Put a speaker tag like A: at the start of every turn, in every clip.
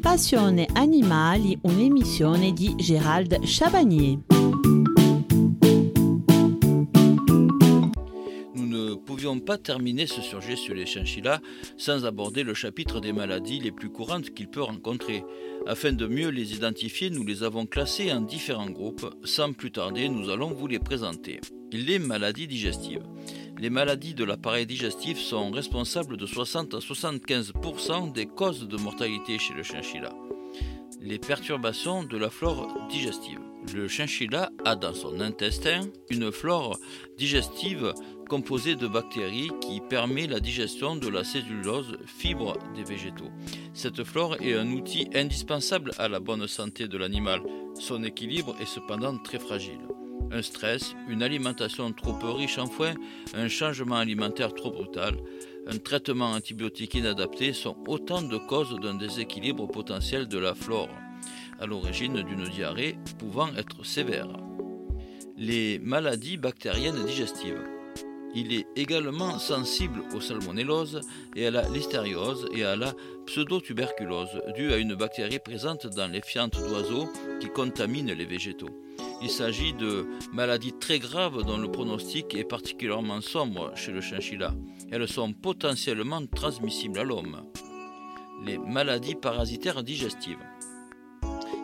A: Passione Animali, un'emissione di Gérald Chabagnier.
B: Nous ne pouvions pas terminer ce sujet sur les chinchillas sans aborder le chapitre des maladies les plus courantes qu'il peut rencontrer. Afin de mieux les identifier, nous les avons classés en différents groupes. Sans plus tarder, nous allons vous les présenter. Les maladies digestives. Les maladies de l'appareil digestif sont responsables de 60 à 75% des causes de mortalité chez le chinchilla. Les perturbations de la flore digestive. Le chinchilla a dans son intestin une flore digestive composée de bactéries qui permet la digestion de la cellulose, fibre des végétaux. Cette flore est un outil indispensable à la bonne santé de l'animal. Son équilibre est cependant très fragile un stress, une alimentation trop riche en foin, un changement alimentaire trop brutal, un traitement antibiotique inadapté sont autant de causes d'un déséquilibre potentiel de la flore, à l'origine d'une diarrhée pouvant être sévère. Les maladies bactériennes digestives. Il est également sensible aux salmonelloses et à la listériose et à la pseudotuberculose, due à une bactérie présente dans les fientes d'oiseaux qui contaminent les végétaux. Il s'agit de maladies très graves dont le pronostic est particulièrement sombre chez le chinchilla. Elles sont potentiellement transmissibles à l'homme. Les maladies parasitaires digestives.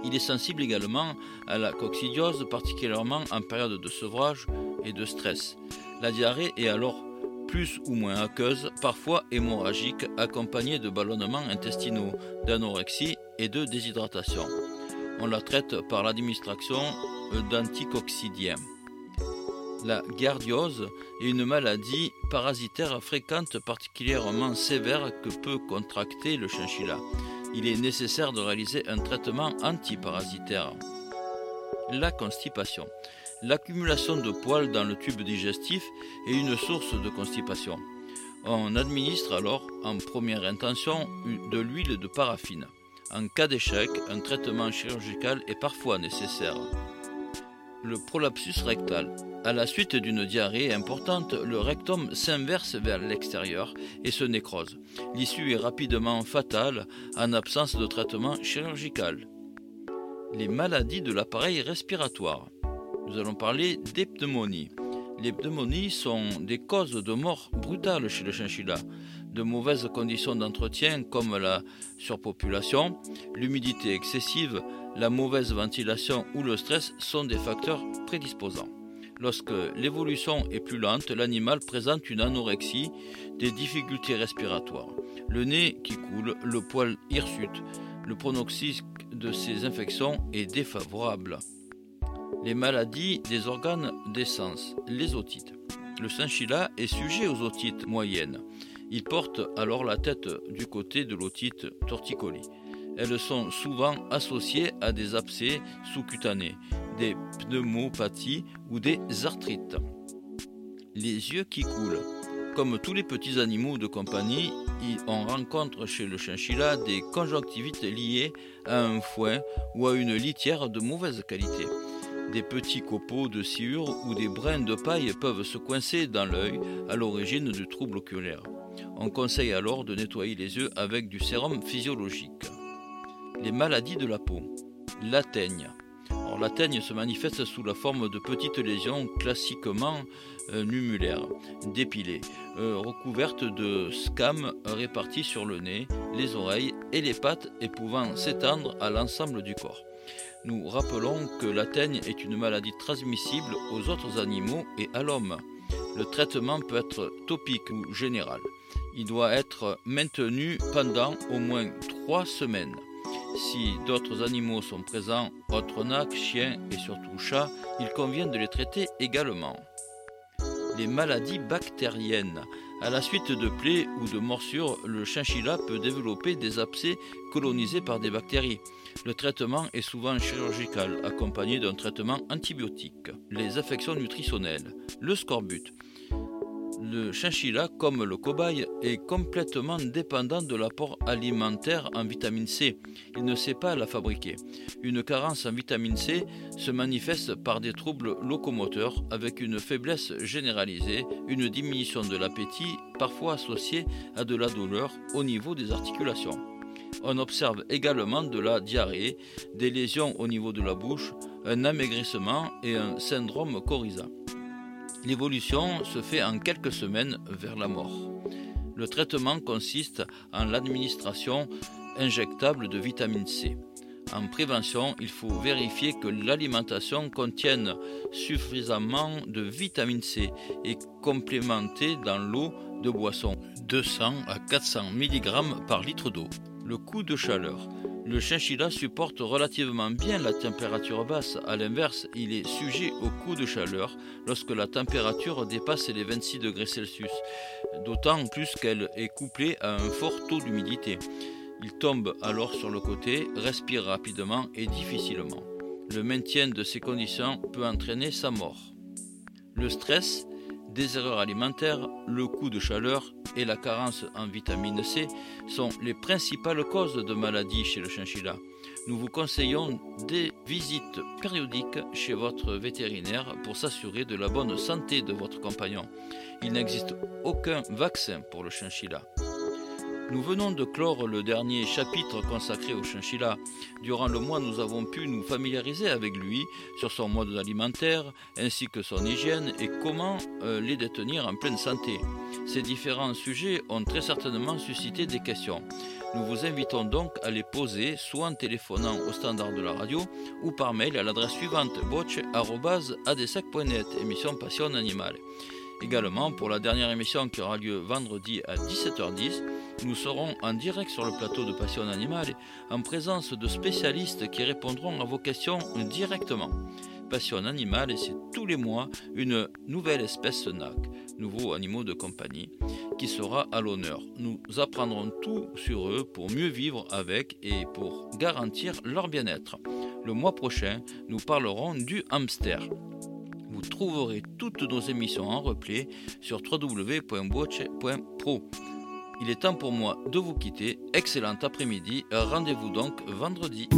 B: Il est sensible également à la coccidiose, particulièrement en période de sevrage et de stress. La diarrhée est alors plus ou moins aqueuse, parfois hémorragique, accompagnée de ballonnements intestinaux, d'anorexie et de déshydratation. On la traite par l'administration d'anticoccidiens. La gardiose est une maladie parasitaire fréquente particulièrement sévère que peut contracter le chinchilla. Il est nécessaire de réaliser un traitement antiparasitaire. La constipation. L'accumulation de poils dans le tube digestif est une source de constipation. On administre alors en première intention de l'huile de paraffine. En cas d'échec, un traitement chirurgical est parfois nécessaire le prolapsus rectal. À la suite d'une diarrhée importante, le rectum s'inverse vers l'extérieur et se nécrose. L'issue est rapidement fatale en absence de traitement chirurgical. Les maladies de l'appareil respiratoire. Nous allons parler des. Les pneumonies sont des causes de mort brutales chez le chinchilla. De mauvaises conditions d'entretien comme la surpopulation, l'humidité excessive, la mauvaise ventilation ou le stress sont des facteurs prédisposants. Lorsque l'évolution est plus lente, l'animal présente une anorexie, des difficultés respiratoires, le nez qui coule, le poil hirsute. Le pronostic de ces infections est défavorable. Les maladies des organes d'essence, les otites. Le chinchilla est sujet aux otites moyennes. Il porte alors la tête du côté de l'otite torticolis. Elles sont souvent associées à des abcès sous-cutanés, des pneumopathies ou des arthrites. Les yeux qui coulent. Comme tous les petits animaux de compagnie, on rencontre chez le chinchilla des conjonctivites liées à un foin ou à une litière de mauvaise qualité. Des petits copeaux de sciure ou des brins de paille peuvent se coincer dans l'œil à l'origine du trouble oculaire. On conseille alors de nettoyer les yeux avec du sérum physiologique. Les maladies de la peau. La teigne. se manifeste sous la forme de petites lésions classiquement euh, numulaires, dépilées, euh, recouvertes de scams répartis sur le nez, les oreilles et les pattes et pouvant s'étendre à l'ensemble du corps. Nous rappelons que la teigne est une maladie transmissible aux autres animaux et à l'homme. Le traitement peut être topique ou général. Il doit être maintenu pendant au moins trois semaines. Si d'autres animaux sont présents, autres chiens et surtout chats, il convient de les traiter également. Les maladies bactériennes. À la suite de plaies ou de morsures, le chinchilla peut développer des abcès colonisés par des bactéries. Le traitement est souvent chirurgical, accompagné d'un traitement antibiotique. Les affections nutritionnelles. Le scorbut. Le chinchilla, comme le cobaye, est complètement dépendant de l'apport alimentaire en vitamine C. Il ne sait pas la fabriquer. Une carence en vitamine C se manifeste par des troubles locomoteurs avec une faiblesse généralisée, une diminution de l'appétit, parfois associée à de la douleur au niveau des articulations. On observe également de la diarrhée, des lésions au niveau de la bouche, un amaigrissement et un syndrome coryza. L'évolution se fait en quelques semaines vers la mort. Le traitement consiste en l'administration injectable de vitamine C. En prévention, il faut vérifier que l'alimentation contienne suffisamment de vitamine C et complémentée dans l'eau de boisson 200 à 400 mg par litre d'eau. Le coup de chaleur. Le chinchilla supporte relativement bien la température basse. À l'inverse, il est sujet au coup de chaleur lorsque la température dépasse les 26 degrés Celsius, d'autant plus qu'elle est couplée à un fort taux d'humidité. Il tombe alors sur le côté, respire rapidement et difficilement. Le maintien de ces conditions peut entraîner sa mort. Le stress des erreurs alimentaires, le coup de chaleur et la carence en vitamine C sont les principales causes de maladies chez le chinchilla. Nous vous conseillons des visites périodiques chez votre vétérinaire pour s'assurer de la bonne santé de votre compagnon. Il n'existe aucun vaccin pour le chinchilla. Nous venons de clore le dernier chapitre consacré au chinchilla. Durant le mois, nous avons pu nous familiariser avec lui sur son mode alimentaire ainsi que son hygiène et comment euh, les détenir en pleine santé. Ces différents sujets ont très certainement suscité des questions. Nous vous invitons donc à les poser soit en téléphonant au standard de la radio ou par mail à l'adresse suivante boche.adesec.net, émission Passion Animale. Également, pour la dernière émission qui aura lieu vendredi à 17h10, nous serons en direct sur le plateau de Passion Animale en présence de spécialistes qui répondront à vos questions directement. Passion Animale, c'est tous les mois une nouvelle espèce NAC, nouveaux animaux de compagnie, qui sera à l'honneur. Nous apprendrons tout sur eux pour mieux vivre avec et pour garantir leur bien-être. Le mois prochain, nous parlerons du hamster. Vous trouverez toutes nos émissions en replay sur www.boche.pro. Il est temps pour moi de vous quitter. Excellent après-midi. Rendez-vous donc vendredi.